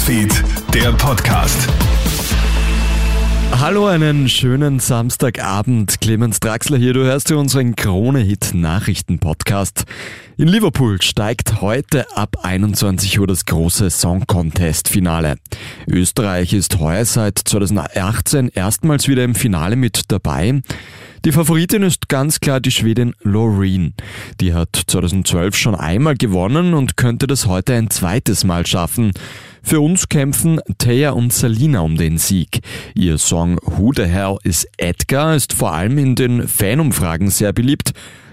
Newsfeed, der Podcast. Hallo, einen schönen Samstagabend. Clemens Draxler hier. Du hörst dir unseren Krone-Hit-Nachrichten-Podcast. In Liverpool steigt heute ab 21 Uhr das große Song Contest-Finale. Österreich ist heuer seit 2018 erstmals wieder im Finale mit dabei. Die Favoritin ist ganz klar die Schwedin Loreen. Die hat 2012 schon einmal gewonnen und könnte das heute ein zweites Mal schaffen. Für uns kämpfen Taya und Salina um den Sieg. Ihr Song Who the Hell is Edgar ist vor allem in den Fanumfragen sehr beliebt.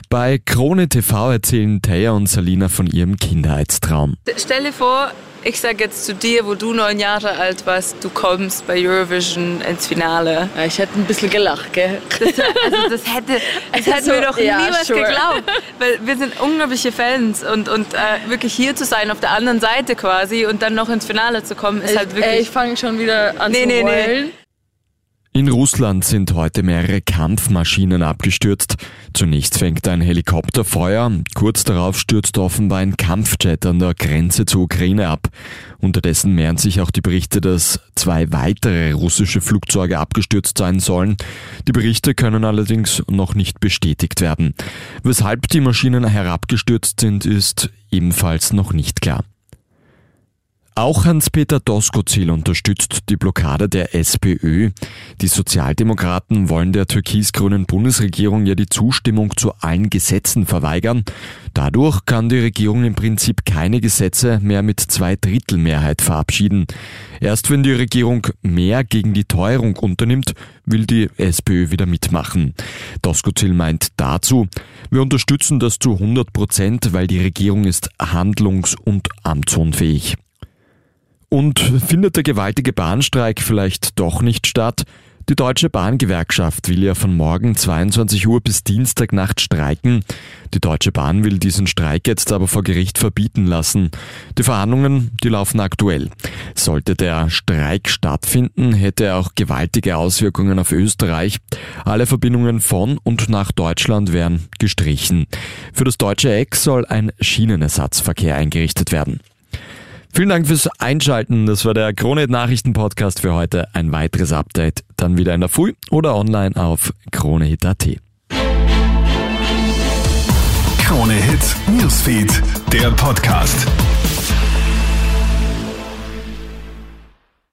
Bei Krone TV erzählen Taya und Salina von ihrem Kindheitstraum. Stell dir vor, ich sage jetzt zu dir, wo du neun Jahre alt warst, du kommst bei Eurovision ins Finale. Ja, ich hätte ein bisschen gelacht, gell? Das, also das hätte, das hätten So, wir doch ja, niemals sure. geglaubt. Weil wir sind unglaubliche Fans und, und äh, wirklich hier zu sein, auf der anderen Seite quasi und dann noch ins Finale zu kommen, ist Ich, halt ey, wirklich... ich fange schon wieder an Nee, zu nee, nee. In Russland sind heute mehrere Kampfmaschinen abgestürzt. Zunächst fängt ein Helikopter Feuer, kurz darauf stürzt offenbar ein Kampfjet an der Grenze zur Ukraine ab. Unterdessen mehren sich auch die Berichte, dass zwei weitere russische Flugzeuge abgestürzt sein sollen. Die Berichte können allerdings noch nicht bestätigt werden. Weshalb die Maschinen herabgestürzt sind, ist ebenfalls noch nicht klar. Auch Hans-Peter Doskozil unterstützt die Blockade der SPÖ. Die Sozialdemokraten wollen der türkis-grünen Bundesregierung ja die Zustimmung zu allen Gesetzen verweigern. Dadurch kann die Regierung im Prinzip keine Gesetze mehr mit Zweidrittelmehrheit verabschieden. Erst wenn die Regierung mehr gegen die Teuerung unternimmt, will die SPÖ wieder mitmachen. Doskozil meint dazu, wir unterstützen das zu 100 Prozent, weil die Regierung ist handlungs- und amtsunfähig. Und findet der gewaltige Bahnstreik vielleicht doch nicht statt? Die Deutsche Bahngewerkschaft will ja von morgen 22 Uhr bis Dienstagnacht streiken. Die Deutsche Bahn will diesen Streik jetzt aber vor Gericht verbieten lassen. Die Verhandlungen, die laufen aktuell. Sollte der Streik stattfinden, hätte er auch gewaltige Auswirkungen auf Österreich. Alle Verbindungen von und nach Deutschland wären gestrichen. Für das deutsche Eck soll ein Schienenersatzverkehr eingerichtet werden. Vielen Dank fürs Einschalten. Das war der Kronet Nachrichten Podcast für heute. Ein weiteres Update dann wieder in der Früh oder online auf kronehit.at. Krone Hit Newsfeed, der Podcast.